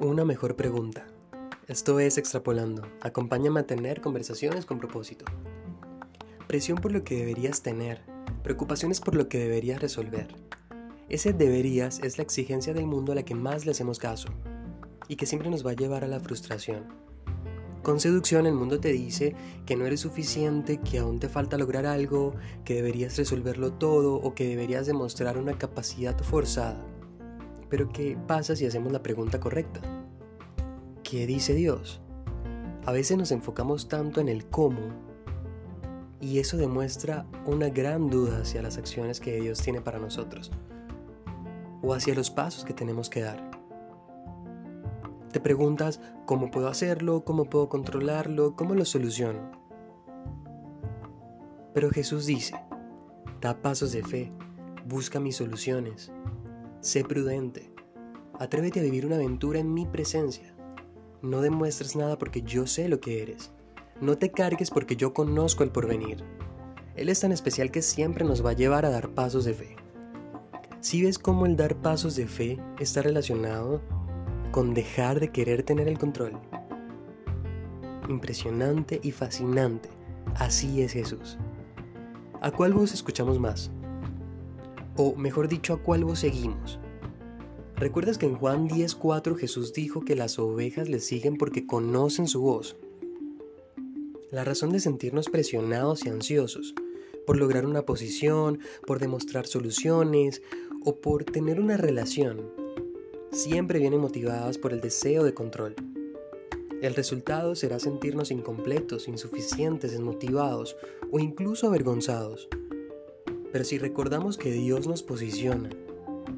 Una mejor pregunta. Esto es Extrapolando. Acompáñame a tener conversaciones con propósito. Presión por lo que deberías tener. Preocupaciones por lo que deberías resolver. Ese deberías es la exigencia del mundo a la que más le hacemos caso y que siempre nos va a llevar a la frustración. Con seducción el mundo te dice que no eres suficiente, que aún te falta lograr algo, que deberías resolverlo todo o que deberías demostrar una capacidad forzada. Pero ¿qué pasa si hacemos la pregunta correcta? ¿Qué dice Dios? A veces nos enfocamos tanto en el cómo y eso demuestra una gran duda hacia las acciones que Dios tiene para nosotros o hacia los pasos que tenemos que dar. Te preguntas cómo puedo hacerlo, cómo puedo controlarlo, cómo lo soluciono. Pero Jesús dice, da pasos de fe, busca mis soluciones, Sé prudente. Atrévete a vivir una aventura en mi presencia. No demuestres nada porque yo sé lo que eres. No te cargues porque yo conozco el porvenir. Él es tan especial que siempre nos va a llevar a dar pasos de fe. Si ves cómo el dar pasos de fe está relacionado con dejar de querer tener el control. Impresionante y fascinante. Así es Jesús. ¿A cuál voz escuchamos más? O mejor dicho, ¿a cuál vos seguimos? ¿Recuerdas que en Juan 10.4 Jesús dijo que las ovejas le siguen porque conocen su voz? La razón de sentirnos presionados y ansiosos por lograr una posición, por demostrar soluciones o por tener una relación, siempre vienen motivadas por el deseo de control. El resultado será sentirnos incompletos, insuficientes, desmotivados o incluso avergonzados. Pero si recordamos que Dios nos posiciona,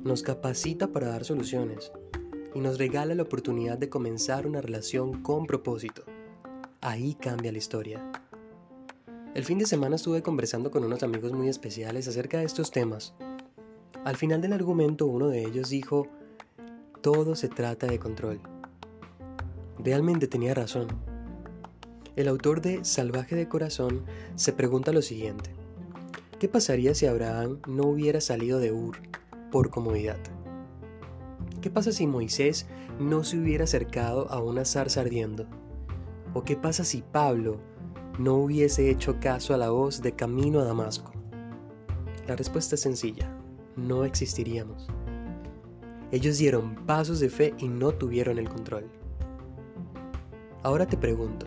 nos capacita para dar soluciones y nos regala la oportunidad de comenzar una relación con propósito, ahí cambia la historia. El fin de semana estuve conversando con unos amigos muy especiales acerca de estos temas. Al final del argumento uno de ellos dijo, todo se trata de control. Realmente tenía razón. El autor de Salvaje de Corazón se pregunta lo siguiente. ¿Qué pasaría si Abraham no hubiera salido de Ur por comodidad? ¿Qué pasa si Moisés no se hubiera acercado a una zarza ardiendo? ¿O qué pasa si Pablo no hubiese hecho caso a la voz de camino a Damasco? La respuesta es sencilla, no existiríamos. Ellos dieron pasos de fe y no tuvieron el control. Ahora te pregunto,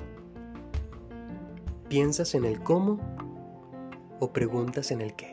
¿piensas en el cómo o preguntas en el qué.